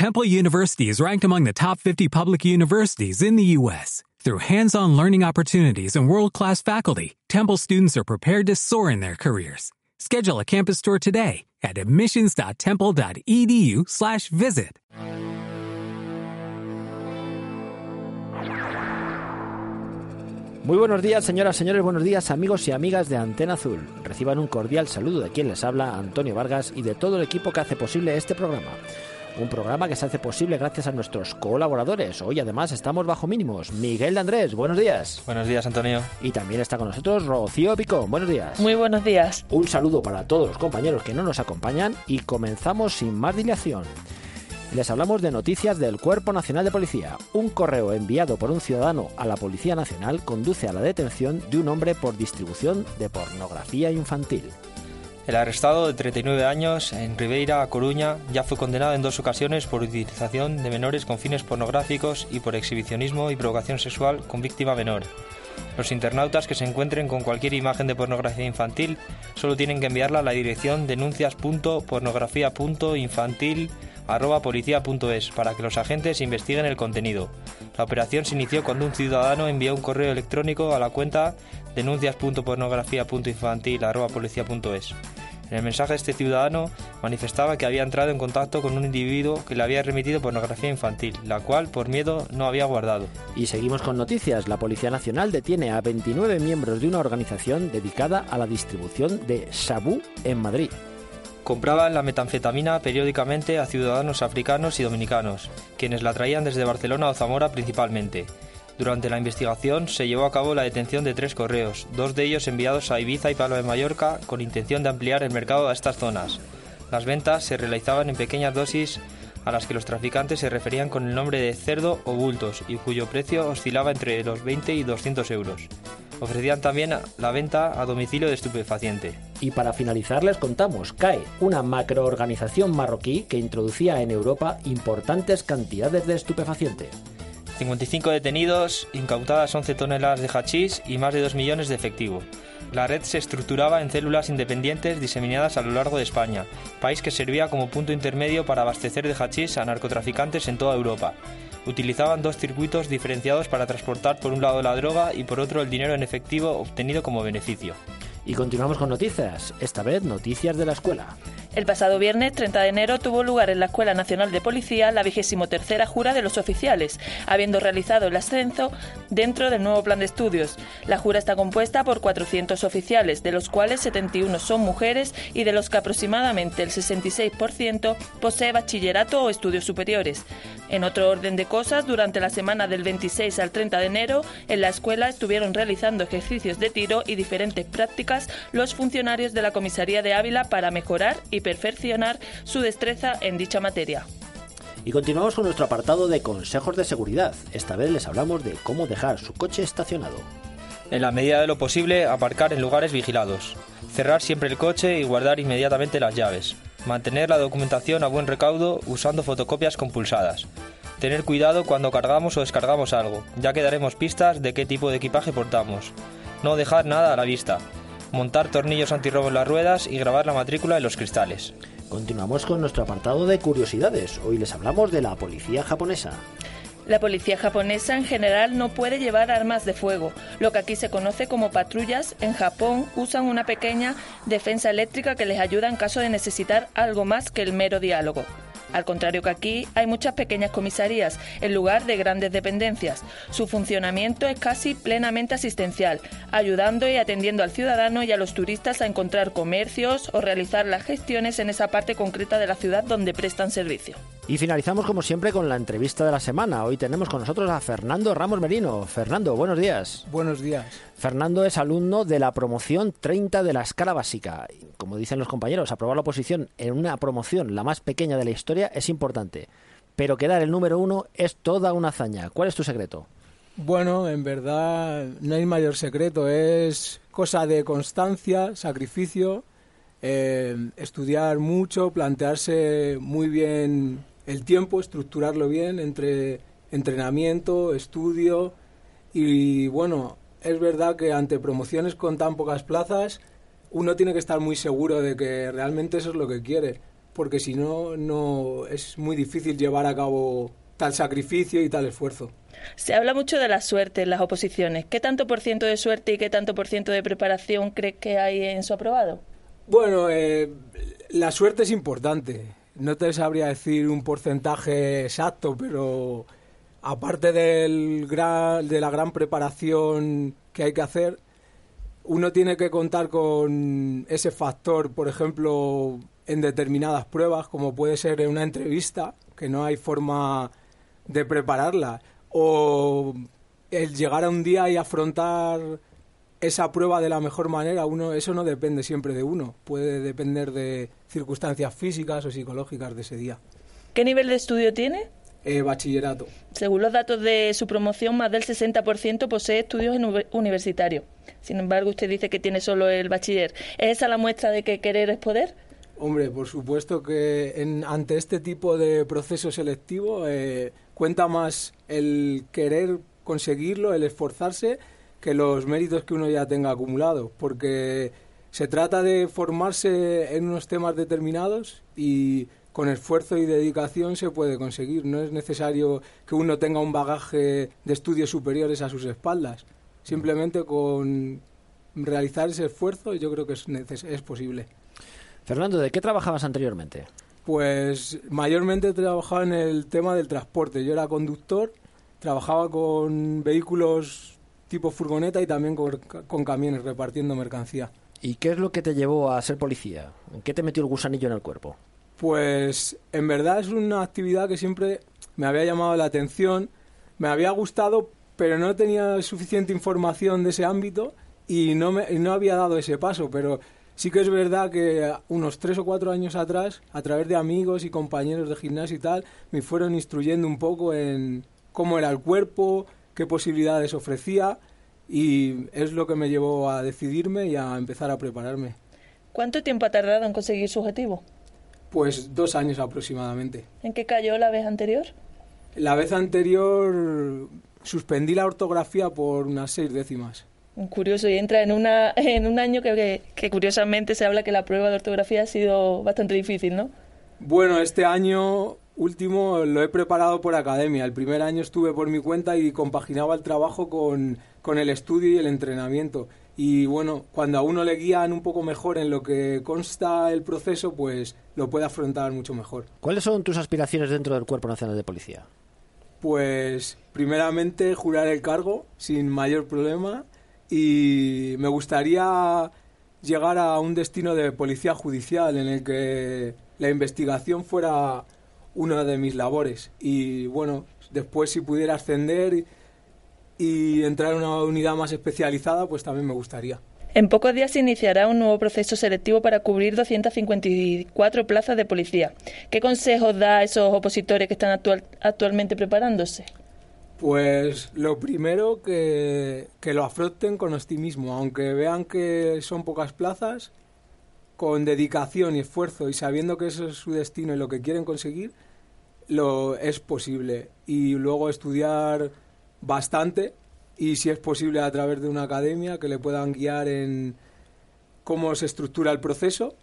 Temple University is ranked among the top 50 public universities in the U.S. Through hands-on learning opportunities and world-class faculty, Temple students are prepared to soar in their careers. Schedule a campus tour today at admissions.temple.edu/visit. Muy buenos días, señoras, señores, buenos días, amigos y amigas de Antena Azul. Reciban un cordial saludo de quien les habla, Antonio Vargas, y de todo el equipo que hace posible este programa. Un programa que se hace posible gracias a nuestros colaboradores. Hoy además estamos bajo mínimos. Miguel de Andrés, buenos días. Buenos días, Antonio. Y también está con nosotros Rocío Pico, buenos días. Muy buenos días. Un saludo para todos los compañeros que no nos acompañan y comenzamos sin más dilación. Les hablamos de noticias del Cuerpo Nacional de Policía. Un correo enviado por un ciudadano a la Policía Nacional conduce a la detención de un hombre por distribución de pornografía infantil. El arrestado de 39 años en Ribeira, Coruña, ya fue condenado en dos ocasiones por utilización de menores con fines pornográficos y por exhibicionismo y provocación sexual con víctima menor. Los internautas que se encuentren con cualquier imagen de pornografía infantil solo tienen que enviarla a la dirección denuncias.pornografía.infantil policía.es para que los agentes investiguen el contenido. La operación se inició cuando un ciudadano envió un correo electrónico a la cuenta denuncias.pornografía.infantil.policía.es. En el mensaje este ciudadano manifestaba que había entrado en contacto con un individuo que le había remitido pornografía infantil, la cual por miedo no había guardado. Y seguimos con noticias. La Policía Nacional detiene a 29 miembros de una organización dedicada a la distribución de Shabu en Madrid. Compraban la metanfetamina periódicamente a ciudadanos africanos y dominicanos, quienes la traían desde Barcelona o Zamora principalmente. Durante la investigación se llevó a cabo la detención de tres correos, dos de ellos enviados a Ibiza y Palma de Mallorca con intención de ampliar el mercado a estas zonas. Las ventas se realizaban en pequeñas dosis a las que los traficantes se referían con el nombre de cerdo o bultos y cuyo precio oscilaba entre los 20 y 200 euros. Ofrecían también la venta a domicilio de estupefaciente. Y para finalizar les contamos, CAE, una macroorganización marroquí que introducía en Europa importantes cantidades de estupefaciente. 55 detenidos, incautadas 11 toneladas de hachís y más de 2 millones de efectivo. La red se estructuraba en células independientes diseminadas a lo largo de España, país que servía como punto intermedio para abastecer de hachís a narcotraficantes en toda Europa. Utilizaban dos circuitos diferenciados para transportar por un lado la droga y por otro el dinero en efectivo obtenido como beneficio. Y continuamos con noticias, esta vez noticias de la escuela. El pasado viernes 30 de enero tuvo lugar en la Escuela Nacional de Policía la vigésimo tercera jura de los oficiales, habiendo realizado el ascenso dentro del nuevo plan de estudios. La jura está compuesta por 400 oficiales, de los cuales 71 son mujeres y de los que aproximadamente el 66% posee bachillerato o estudios superiores. En otro orden de cosas, durante la semana del 26 al 30 de enero, en la escuela estuvieron realizando ejercicios de tiro y diferentes prácticas los funcionarios de la comisaría de Ávila para mejorar y perfeccionar su destreza en dicha materia. Y continuamos con nuestro apartado de consejos de seguridad. Esta vez les hablamos de cómo dejar su coche estacionado. En la medida de lo posible, aparcar en lugares vigilados. Cerrar siempre el coche y guardar inmediatamente las llaves. Mantener la documentación a buen recaudo usando fotocopias compulsadas. Tener cuidado cuando cargamos o descargamos algo, ya que daremos pistas de qué tipo de equipaje portamos. No dejar nada a la vista montar tornillos antirrobo en las ruedas y grabar la matrícula en los cristales. Continuamos con nuestro apartado de curiosidades. Hoy les hablamos de la policía japonesa. La policía japonesa en general no puede llevar armas de fuego. Lo que aquí se conoce como patrullas, en Japón usan una pequeña defensa eléctrica que les ayuda en caso de necesitar algo más que el mero diálogo. Al contrario que aquí, hay muchas pequeñas comisarías en lugar de grandes dependencias. Su funcionamiento es casi plenamente asistencial, ayudando y atendiendo al ciudadano y a los turistas a encontrar comercios o realizar las gestiones en esa parte concreta de la ciudad donde prestan servicio. Y finalizamos como siempre con la entrevista de la semana. Hoy tenemos con nosotros a Fernando Ramos Merino. Fernando, buenos días. Buenos días. Fernando es alumno de la promoción 30 de la escala básica. Como dicen los compañeros, aprobar la oposición en una promoción la más pequeña de la historia es importante. Pero quedar el número uno es toda una hazaña. ¿Cuál es tu secreto? Bueno, en verdad no hay mayor secreto. Es cosa de constancia, sacrificio, eh, estudiar mucho, plantearse muy bien el tiempo, estructurarlo bien entre entrenamiento, estudio y bueno, es verdad que ante promociones con tan pocas plazas uno tiene que estar muy seguro de que realmente eso es lo que quiere. porque si no, no es muy difícil llevar a cabo tal sacrificio y tal esfuerzo. Se habla mucho de la suerte en las oposiciones. ¿Qué tanto por ciento de suerte y qué tanto por ciento de preparación cree que hay en su aprobado? Bueno, eh, la suerte es importante. No te sabría decir un porcentaje exacto, pero aparte del gran, de la gran preparación que hay que hacer, uno tiene que contar con ese factor, por ejemplo, en determinadas pruebas, como puede ser en una entrevista, que no hay forma de prepararla, o el llegar a un día y afrontar esa prueba de la mejor manera, uno eso no depende siempre de uno, puede depender de circunstancias físicas o psicológicas de ese día. ¿Qué nivel de estudio tiene? Eh, bachillerato. Según los datos de su promoción, más del 60% posee estudios universitarios. Sin embargo, usted dice que tiene solo el bachiller. ¿Es esa la muestra de que querer es poder? Hombre, por supuesto que en, ante este tipo de proceso selectivo eh, cuenta más el querer conseguirlo, el esforzarse, que los méritos que uno ya tenga acumulados, porque se trata de formarse en unos temas determinados y con esfuerzo y dedicación se puede conseguir. No es necesario que uno tenga un bagaje de estudios superiores a sus espaldas. Simplemente con realizar ese esfuerzo yo creo que es, es posible. Fernando, ¿de qué trabajabas anteriormente? Pues mayormente trabajaba en el tema del transporte. Yo era conductor, trabajaba con vehículos tipo furgoneta y también con, con camiones repartiendo mercancía. ¿Y qué es lo que te llevó a ser policía? ¿En qué te metió el gusanillo en el cuerpo? Pues en verdad es una actividad que siempre me había llamado la atención, me había gustado, pero no tenía suficiente información de ese ámbito y no, me, no había dado ese paso, pero sí que es verdad que unos tres o cuatro años atrás, a través de amigos y compañeros de gimnasio y tal, me fueron instruyendo un poco en cómo era el cuerpo, qué posibilidades ofrecía y es lo que me llevó a decidirme y a empezar a prepararme. ¿Cuánto tiempo ha tardado en conseguir su objetivo? Pues dos años aproximadamente. ¿En qué cayó la vez anterior? La vez anterior suspendí la ortografía por unas seis décimas. Curioso, y entra en, una, en un año que, que, curiosamente se habla que la prueba de ortografía ha sido bastante difícil, ¿no? Bueno, este año último lo he preparado por academia. El primer año estuve por mi cuenta y compaginaba el trabajo con, con el estudio y el entrenamiento y bueno, cuando a uno le guían un poco mejor en lo que consta el proceso, pues lo puede afrontar mucho mejor. ¿Cuáles son tus aspiraciones dentro del Cuerpo Nacional de Policía? Pues primeramente jurar el cargo sin mayor problema y me gustaría llegar a un destino de policía judicial en el que la investigación fuera una de mis labores y bueno, después si pudiera ascender y entrar en una unidad más especializada, pues también me gustaría. En pocos días se iniciará un nuevo proceso selectivo para cubrir 254 plazas de policía. ¿Qué consejos da a esos opositores que están actual, actualmente preparándose? Pues lo primero que, que lo afronten con optimismo, aunque vean que son pocas plazas, con dedicación y esfuerzo y sabiendo que eso es su destino y lo que quieren conseguir, lo es posible. Y luego estudiar bastante y si es posible a través de una academia que le puedan guiar en cómo se estructura el proceso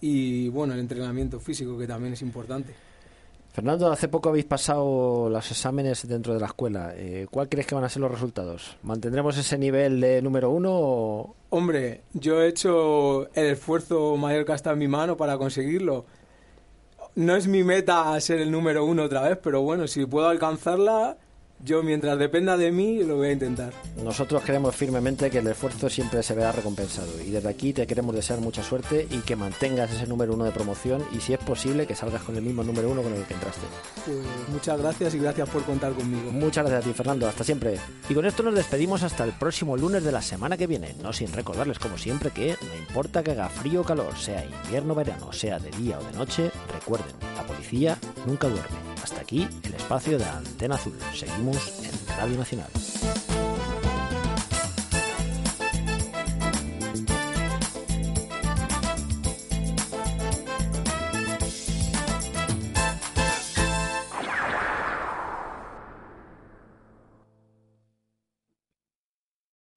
y bueno, el entrenamiento físico que también es importante. Fernando, hace poco habéis pasado los exámenes dentro de la escuela. Eh, ¿Cuál crees que van a ser los resultados? ¿Mantendremos ese nivel de número uno? O... Hombre, yo he hecho el esfuerzo mayor que está en mi mano para conseguirlo. No es mi meta ser el número uno otra vez, pero bueno, si puedo alcanzarla, yo, mientras dependa de mí, lo voy a intentar. Nosotros creemos firmemente que el esfuerzo siempre se verá recompensado. Y desde aquí te queremos desear mucha suerte y que mantengas ese número uno de promoción y, si es posible, que salgas con el mismo número uno con el que entraste. Pues muchas gracias y gracias por contar conmigo. Muchas gracias a ti, Fernando. Hasta siempre. Y con esto nos despedimos hasta el próximo lunes de la semana que viene. No sin recordarles, como siempre, que no importa que haga frío o calor, sea invierno o verano, sea de día o de noche, recuerden, la policía nunca duerme. Hasta aquí el espacio de Antena Azul. Seguimos en Radio Nacional.